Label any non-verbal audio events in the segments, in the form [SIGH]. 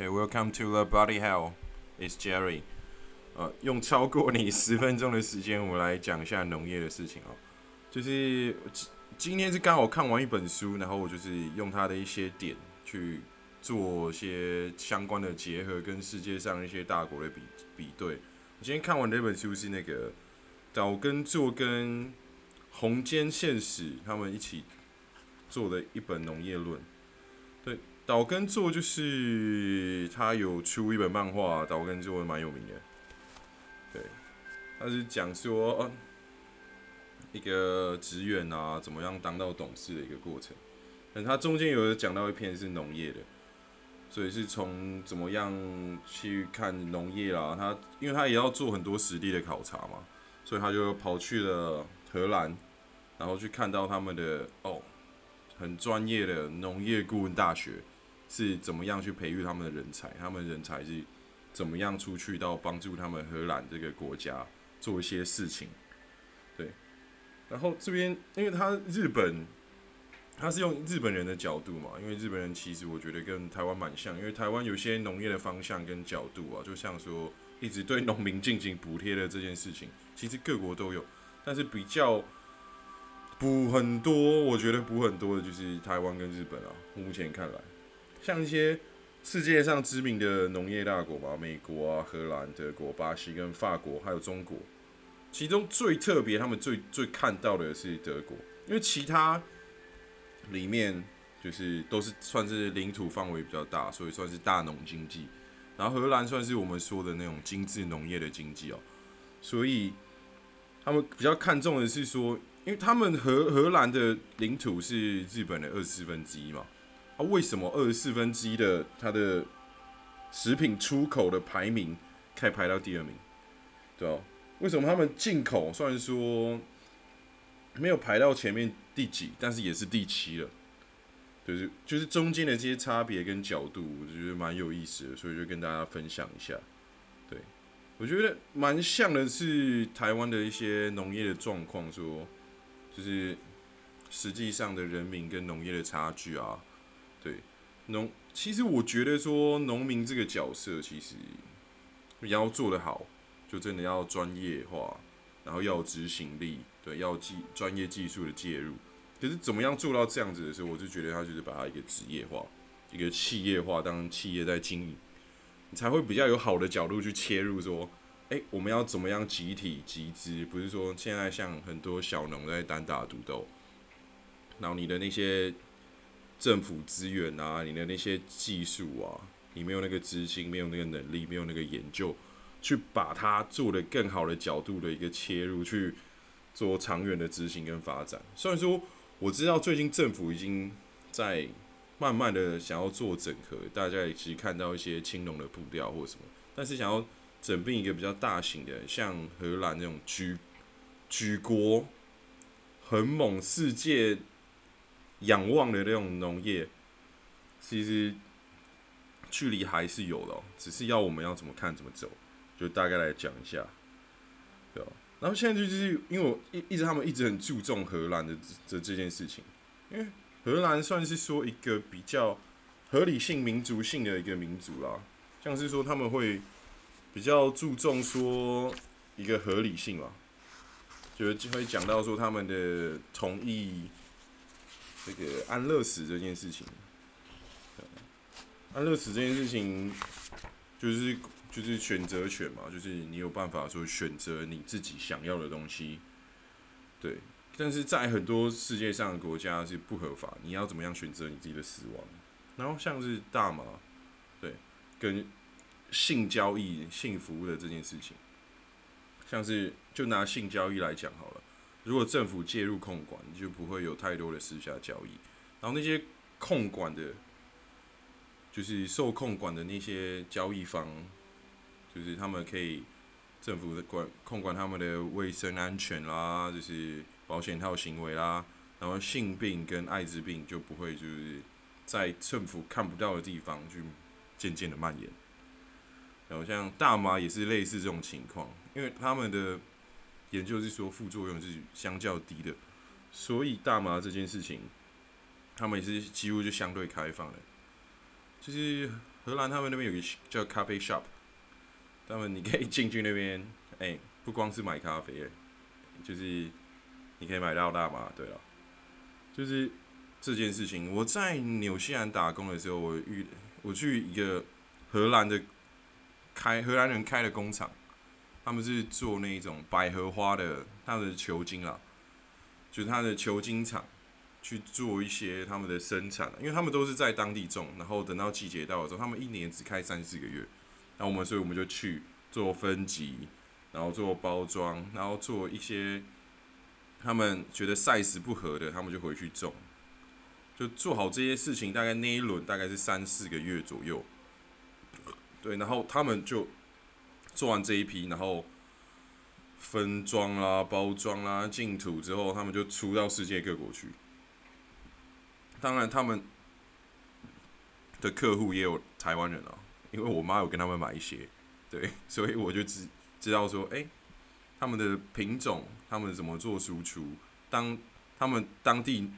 Okay, welcome to the body hell. It's Jerry. 呃，用超过你十分钟的时间，我来讲一下农业的事情哦。就是今今天是刚好看完一本书，然后我就是用它的一些点去做一些相关的结合，跟世界上一些大国的比比对。我今天看完的一本书是那个岛根座跟红间宪史他们一起做的一本农业论。岛根座就是他有出一本漫画，岛根座蛮有名的。对，他是讲说，一个职员啊，怎么样当到董事的一个过程。但他中间有讲到一篇是农业的，所以是从怎么样去看农业啦。他因为他也要做很多实地的考察嘛，所以他就跑去了荷兰，然后去看到他们的哦，很专业的农业顾问大学是怎么样去培育他们的人才，他们人才是。怎么样出去到帮助他们荷兰这个国家做一些事情？对，然后这边因为他日本，他是用日本人的角度嘛，因为日本人其实我觉得跟台湾蛮像，因为台湾有些农业的方向跟角度啊，就像说一直对农民进行补贴的这件事情，其实各国都有，但是比较补很多，我觉得补很多的就是台湾跟日本啊，目前看来，像一些。世界上知名的农业大国吧，美国啊、荷兰、德国、巴西跟法国，还有中国。其中最特别，他们最最看到的是德国，因为其他里面就是都是算是领土范围比较大，所以算是大农经济。然后荷兰算是我们说的那种精致农业的经济哦，所以他们比较看重的是说，因为他们荷荷兰的领土是日本的二四分之一嘛。啊，为什么二十四分之一的它的食品出口的排名可以排到第二名？对哦，为什么他们进口虽然说没有排到前面第几，但是也是第七了？就是就是中间的这些差别跟角度，我觉得蛮有意思的，所以就跟大家分享一下。对我觉得蛮像的是台湾的一些农业的状况，说就是实际上的人民跟农业的差距啊。对，农其实我觉得说农民这个角色其实你要做得好，就真的要专业化，然后要执行力，对，要技专业技术的介入。可是怎么样做到这样子的时候，我就觉得他就是把它一个职业化，一个企业化，当企业在经营，你才会比较有好的角度去切入说，哎，我们要怎么样集体集资？不是说现在像很多小农在单打独斗，然后你的那些。政府资源啊，你的那些技术啊，你没有那个资金，没有那个能力，没有那个研究，去把它做的更好的角度的一个切入，去做长远的执行跟发展。虽然说我知道最近政府已经在慢慢的想要做整合，大家也其实看到一些青龙的步调或什么，但是想要整并一个比较大型的，像荷兰那种举举国很猛世界。仰望的那种农业，其实距离还是有的，只是要我们要怎么看怎么走，就大概来讲一下，对吧？然后现在就是因为我一一直他们一直很注重荷兰的这这件事情，因为荷兰算是说一个比较合理性、民族性的一个民族啦，像是说他们会比较注重说一个合理性嘛，就就会讲到说他们的同意。这个安乐死这件事情，安乐死这件事情，就是就是选择权嘛，就是你有办法说选择你自己想要的东西，对。但是在很多世界上的国家是不合法，你要怎么样选择你自己的死亡？然后像是大麻，对，跟性交易、性服务的这件事情，像是就拿性交易来讲好了。如果政府介入控管，就不会有太多的私下交易。然后那些控管的，就是受控管的那些交易方，就是他们可以政府的管控管他们的卫生安全啦，就是保险套行为啦。然后性病跟艾滋病就不会就是在政府看不到的地方去渐渐的蔓延。然后像大麻也是类似这种情况，因为他们的。研究是说副作用是相较低的，所以大麻这件事情，他们也是几乎就相对开放的。就是荷兰他们那边有个叫咖啡 shop，他们你可以进去那边，[LAUGHS] 哎、不光是买咖啡，就是你可以买到大麻。对了，就是这件事情，我在纽西兰打工的时候，我遇我去一个荷兰的开荷兰人开的工厂，他们是做那种百合花的，他们的球茎啦，就是他的球茎厂。去做一些他们的生产，因为他们都是在当地种，然后等到季节到的时候，他们一年只开三四个月，然后我们所以我们就去做分级，然后做包装，然后做一些他们觉得 size 不合的，他们就回去种，就做好这些事情，大概那一轮大概是三四个月左右，对，然后他们就做完这一批，然后分装啦、包装啦、进土之后，他们就出到世界各国去。当然，他们的客户也有台湾人啊，因为我妈有跟他们买一些，对，所以我就知知道说，哎、他们的品种，他们怎么做输出，当他们当地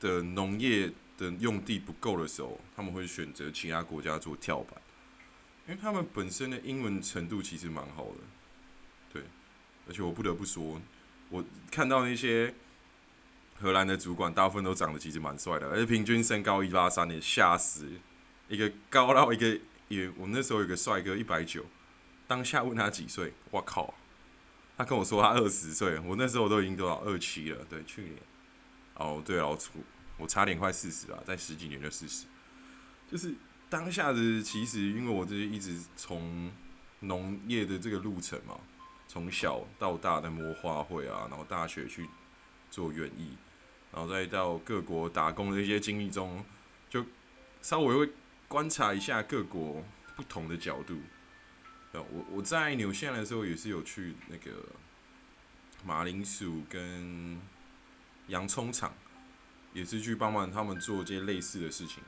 的农业的用地不够的时候，他们会选择其他国家做跳板，因为他们本身的英文程度其实蛮好的，对，而且我不得不说，我看到那些。荷兰的主管大部分都长得其实蛮帅的，而且平均身高一八三，也吓死！一个高到一个也，我那时候有个帅哥一百九，当下问他几岁，我靠，他跟我说他二十岁，我那时候都已经多少二七了，对，去年。哦，对了，我我差点快四十了，在十几年就四十。就是当下的，其实因为我就是一直从农业的这个路程嘛，从小到大的摸花卉啊，然后大学去做园艺。然后再到各国打工的一些经历中，就稍微会观察一下各国不同的角度。呃，我我在纽西兰的时候也是有去那个马铃薯跟洋葱厂，也是去帮忙他们做这些类似的事情。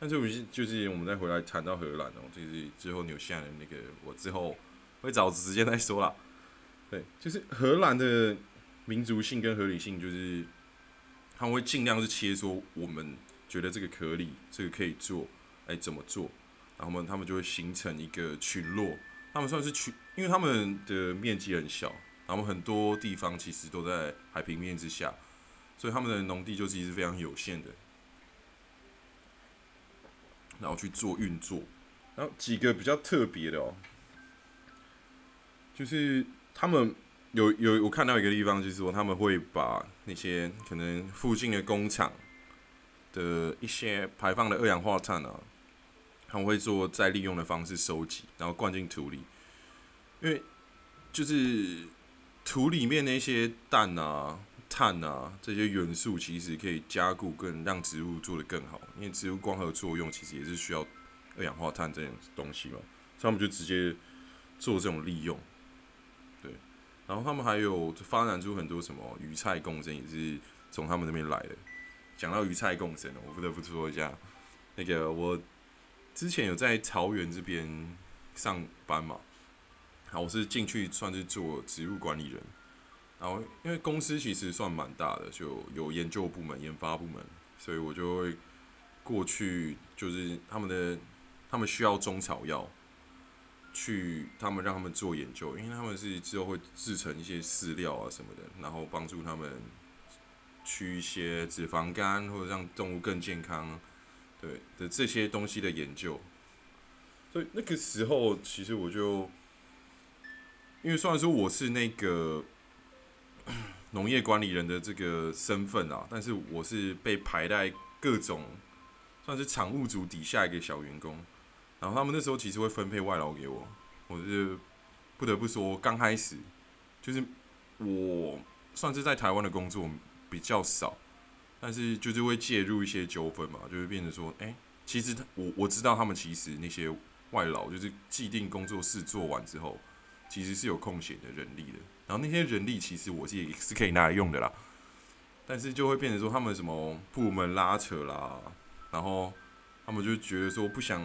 但是我是就是我们再回来谈到荷兰哦，就是之后纽西兰的那个，我之后会找时间再说啦。对，就是荷兰的民族性跟合理性，就是。他们会尽量是切说我们觉得这个可以，这个可以做，哎，怎么做？然后们他们就会形成一个群落，他们算是群，因为他们的面积很小，然后很多地方其实都在海平面之下，所以他们的农地就是一直非常有限的，然后去做运作，然后几个比较特别的哦，就是他们。有有，我看到一个地方，就是说他们会把那些可能附近的工厂的一些排放的二氧化碳啊，他们会做再利用的方式收集，然后灌进土里，因为就是土里面那些氮啊、碳啊这些元素，其实可以加固更让植物做得更好，因为植物光合作用其实也是需要二氧化碳这种东西嘛，所以他们就直接做这种利用。对然后他们还有发展出很多什么鱼菜共生，也是从他们那边来的。讲到鱼菜共生，我不得不说一下，那个我之前有在桃园这边上班嘛，好，我是进去算是做植物管理人。然后因为公司其实算蛮大的，就有研究部门、研发部门，所以我就会过去，就是他们的他们需要中草药。去他们让他们做研究，因为他们是之后会制成一些饲料啊什么的，然后帮助他们去一些脂肪肝或者让动物更健康，对的这些东西的研究。所以那个时候，其实我就因为虽然说我是那个农业管理人的这个身份啊，但是我是被排在各种算是厂务组底下一个小员工。然后他们那时候其实会分配外劳给我，我是不得不说，刚开始就是我算是在台湾的工作比较少，但是就是会介入一些纠纷嘛，就会变成说，哎，其实我我知道他们其实那些外劳就是既定工作室做完之后，其实是有空闲的人力的，然后那些人力其实我自己是可以拿来用的啦，但是就会变成说他们什么部门拉扯啦，然后他们就觉得说不想。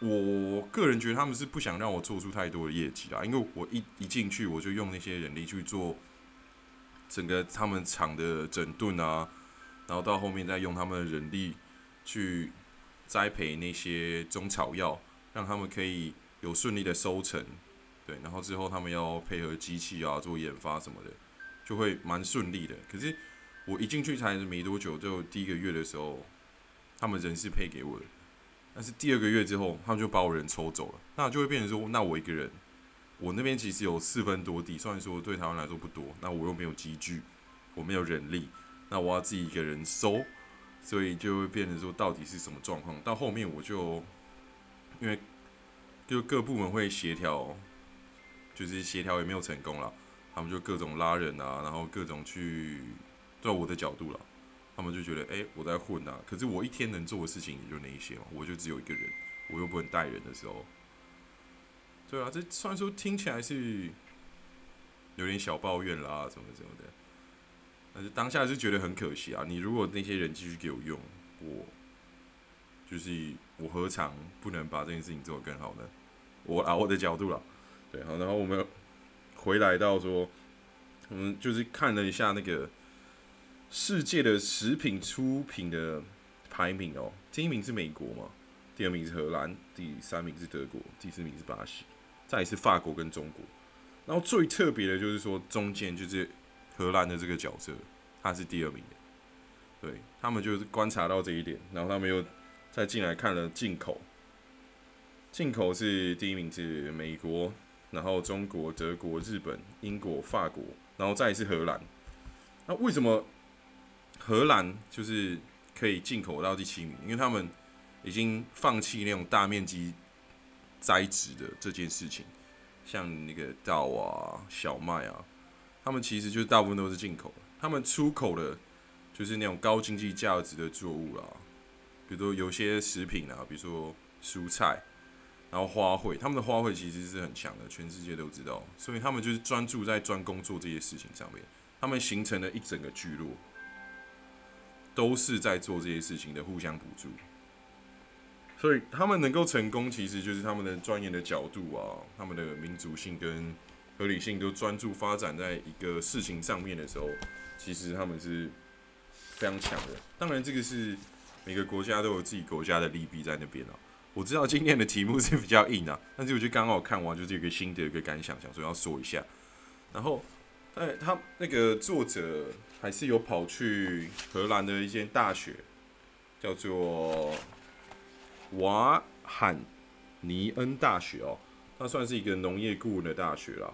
我个人觉得他们是不想让我做出太多的业绩啦，因为我一一进去我就用那些人力去做整个他们厂的整顿啊，然后到后面再用他们的人力去栽培那些中草药，让他们可以有顺利的收成。对，然后之后他们要配合机器啊做研发什么的，就会蛮顺利的。可是我一进去才没多久，就第一个月的时候，他们人是配给我的，但是第二个月之后，他们就把我人抽走了，那就会变成说，那我一个人，我那边其实有四分多地，虽然说对台湾来说不多，那我又没有机具，我没有人力，那我要自己一个人收，所以就会变成说，到底是什么状况？到后面我就因为就各部门会协调。就是协调也没有成功了，他们就各种拉人啊，然后各种去，在我的角度了，他们就觉得，哎，我在混啊。可是我一天能做的事情也就那一些嘛，我就只有一个人，我又不能带人的时候，对啊，这虽然说听起来是有点小抱怨啦，什么什么的，但是当下是觉得很可惜啊。你如果那些人继续给我用，我就是我何尝不能把这件事情做得更好呢？我啊，我的角度了。对，好，然后我们回来到说，我们就是看了一下那个世界的食品出品的排名哦，第一名是美国嘛，第二名是荷兰，第三名是德国，第四名是巴西，再是法国跟中国。然后最特别的就是说，中间就是荷兰的这个角色，他是第二名的。对他们就是观察到这一点，然后他们又再进来看了进口，进口是第一名是美国。然后中国、德国、日本、英国、法国，然后再是荷兰。那为什么荷兰就是可以进口到第七名？因为他们已经放弃那种大面积栽植的这件事情，像那个稻啊、小麦啊，他们其实就是大部分都是进口。他们出口的就是那种高经济价值的作物啦，比如说有些食品啊，比如说蔬菜。然后花卉，他们的花卉其实是很强的，全世界都知道，所以他们就是专注在专攻做这些事情上面。他们形成了一整个聚落，都是在做这些事情的，互相补助。所以他们能够成功，其实就是他们的专业的角度啊，他们的民族性跟合理性都专注发展在一个事情上面的时候，其实他们是非常强的。当然，这个是每个国家都有自己国家的利弊在那边啊。我知道今天的题目是比较硬啊，[LAUGHS] 但是我就刚好看完，就是有个新的一个感想，想说要说一下。然后，哎，他那个作者还是有跑去荷兰的一间大学，叫做瓦罕尼恩大学哦，它算是一个农业顾问的大学啦。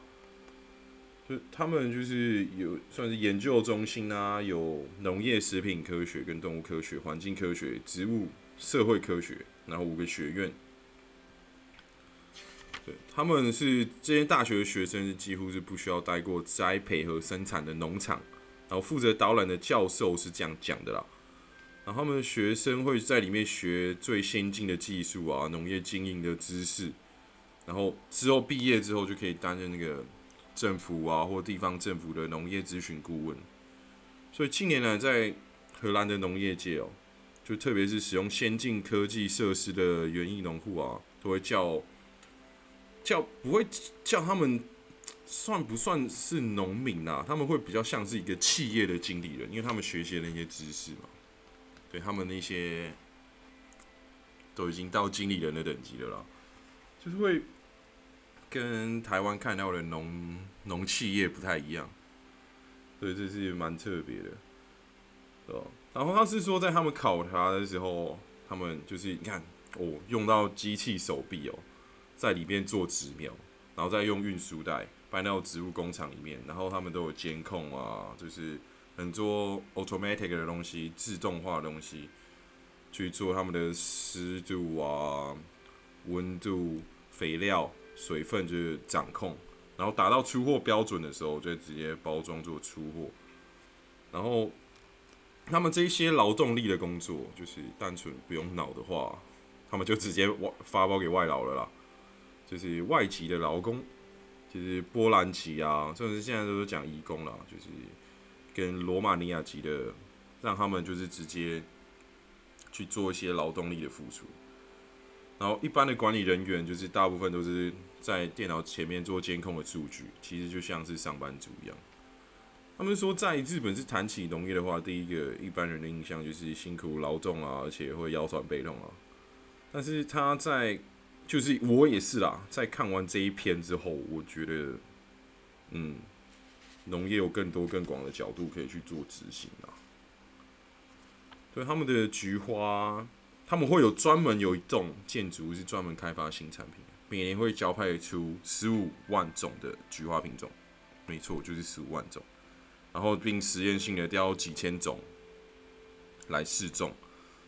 就他们就是有算是研究中心啊，有农业、食品科学跟动物科学、环境科学、植物、社会科学。然后五个学院，对，他们是这些大学的学生，几乎是不需要待过栽培和生产的农场，然后负责导览的教授是这样讲的啦。然后他们的学生会在里面学最先进的技术啊，农业经营的知识，然后之后毕业之后就可以担任那个政府啊或地方政府的农业咨询顾问。所以近年来在荷兰的农业界哦。就特别是使用先进科技设施的园艺农户啊，都会叫叫不会叫他们算不算是农民啊？他们会比较像是一个企业的经理人，因为他们学习那些知识嘛。对他们那些都已经到经理人的等级了啦，就是会跟台湾看到的农农企业不太一样，所以这是蛮特别的，对吧？然后他是说，在他们考察的时候，他们就是你看，哦，用到机器手臂哦，在里面做植苗，然后再用运输带搬到植物工厂里面，然后他们都有监控啊，就是很多 automatic 的东西，自动化的东西，去做他们的湿度啊、温度、肥料、水分就是掌控，然后达到出货标准的时候，就直接包装做出货，然后。他们这些劳动力的工作，就是单纯不用脑的话，他们就直接外发包给外劳了啦。就是外籍的劳工，就是波兰籍啊，甚至现在都是讲移工了，就是跟罗马尼亚籍的，让他们就是直接去做一些劳动力的付出。然后一般的管理人员，就是大部分都是在电脑前面做监控的数据，其实就像是上班族一样。他们说，在日本是谈起农业的话，第一个一般人的印象就是辛苦劳动啊，而且会腰酸背痛啊。但是他在就是我也是啦，在看完这一篇之后，我觉得嗯，农业有更多更广的角度可以去做执行啊。对他们的菊花，他们会有专门有一栋建筑是专门开发新产品，每年会交派出十五万种的菊花品种，没错，就是十五万种，然后并实验性的雕几千种来试种，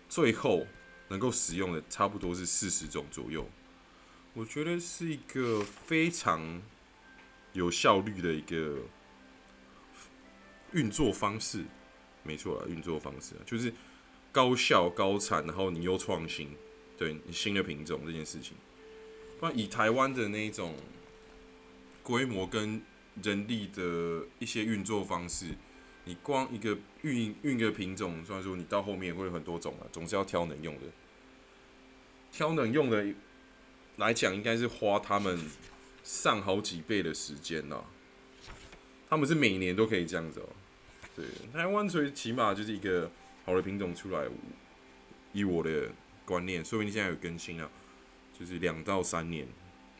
最后能够使用的差不多是四十种左右，我觉得是一个非常有效率的一个运作方式，没错啊，运作方式就是高效高产，然后你又创新，对你新的品种这件事情，不然以台湾的那种规模跟人力的一些运作方式，你光一个运运个品种，虽然说你到后面会有很多种啊，总是要挑能用的，挑能用的来讲，应该是花他们上好几倍的时间呐。他们是每年都可以这样子哦。对，台湾最起码就是一个好的品种出来，以我的观念，说明现在有更新啊，就是两到三年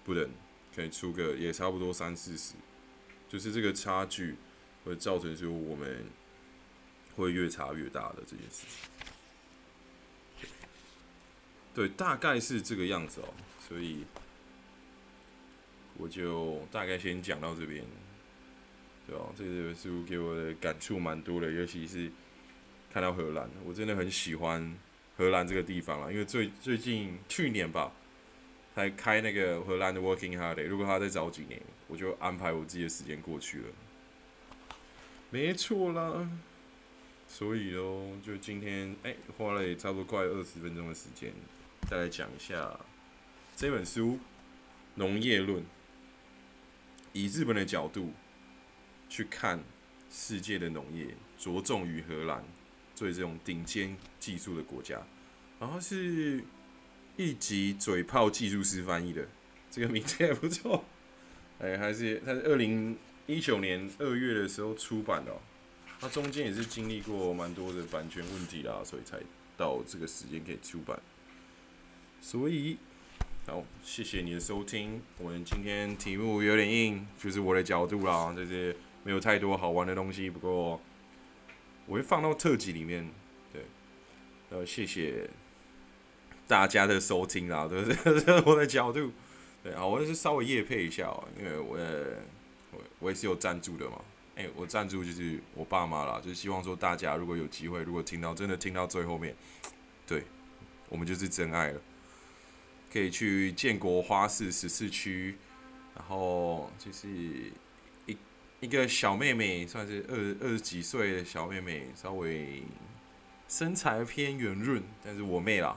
不等可以出个也差不多三四十，就是这个差距会造成说我们会越差越大的这件事情。对，大概是这个样子哦，所以我就大概先讲到这边。对哦，这个书给我的感触蛮多的，尤其是看到荷兰，我真的很喜欢荷兰这个地方了。因为最最近去年吧，才开那个荷兰的 Working Holiday，如果他再早几年，我就安排我自己的时间过去了。没错啦，所以喽，就今天哎，花了也差不多快二十分钟的时间，再来讲一下这本书《农业论》，以日本的角度。去看世界的农业，着重于荷兰，做这种顶尖技术的国家。然后是一级嘴炮技术师翻译的，这个名字也不错。[LAUGHS] 哎，还是它是二零一九年二月的时候出版的，它中间也是经历过蛮多的版权问题啦，所以才到这个时间可以出版。所以，好，谢谢你的收听。我们今天题目有点硬，就是我的角度啦，就是。没有太多好玩的东西，不过我会放到特辑里面。对，呃，谢谢大家的收听啦，对不对？[LAUGHS] 这是我的角度。对啊，我也是稍微夜配一下哦，因为我我我也是有赞助的嘛。哎，我赞助就是我爸妈啦，就希望说大家如果有机会，如果听到真的听到最后面，对我们就是真爱了。可以去建国花市十四区，然后就是一。一个小妹妹，算是二二十几岁的小妹妹，稍微身材偏圆润，但是我妹啦，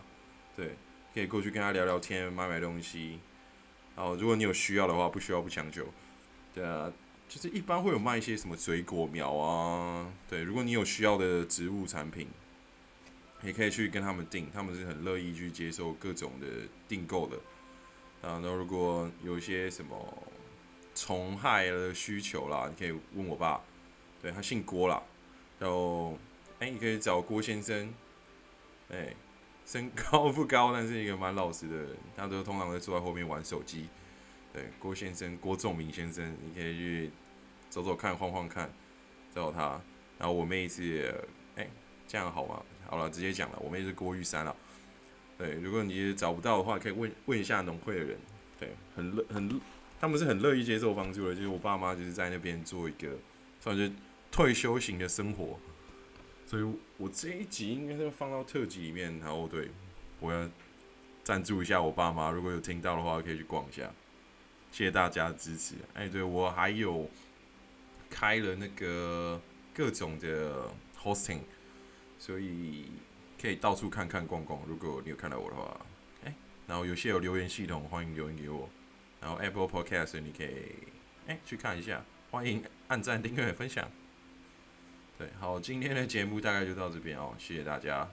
对，可以过去跟他聊聊天，买买东西。然后如果你有需要的话，不需要不强求。对啊，就是一般会有卖一些什么水果苗啊，对，如果你有需要的植物产品，也可以去跟他们订，他们是很乐意去接受各种的订购的。啊，那如果有一些什么。虫害的需求啦，你可以问我爸，对他姓郭啦，然后哎，你可以找郭先生，哎，身高 [LAUGHS] 不高，但是一个蛮老实的人，他都通常会坐在后面玩手机，对，郭先生，郭仲明先生，你可以去走走看，晃晃看，找他，然后我妹是，哎，这样好吗？好了，直接讲了，我妹是郭玉山了，对，如果你找不到的话，可以问问一下农会的人，对，很乐很。他们是很乐意接受帮助的，就是我爸妈就是在那边做一个算是退休型的生活，所以我这一集应该是放到特辑里面。然后对，我要赞助一下我爸妈，如果有听到的话，可以去逛一下。谢谢大家的支持。哎，对我还有开了那个各种的 hosting，所以可以到处看看逛逛。如果你有看到我的话，哎，然后有些有留言系统，欢迎留言给我。然后 Apple Podcast 你可以哎去看一下，欢迎按赞、订阅、分享。对，好，今天的节目大概就到这边哦，谢谢大家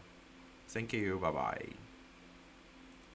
，Thank you，拜拜。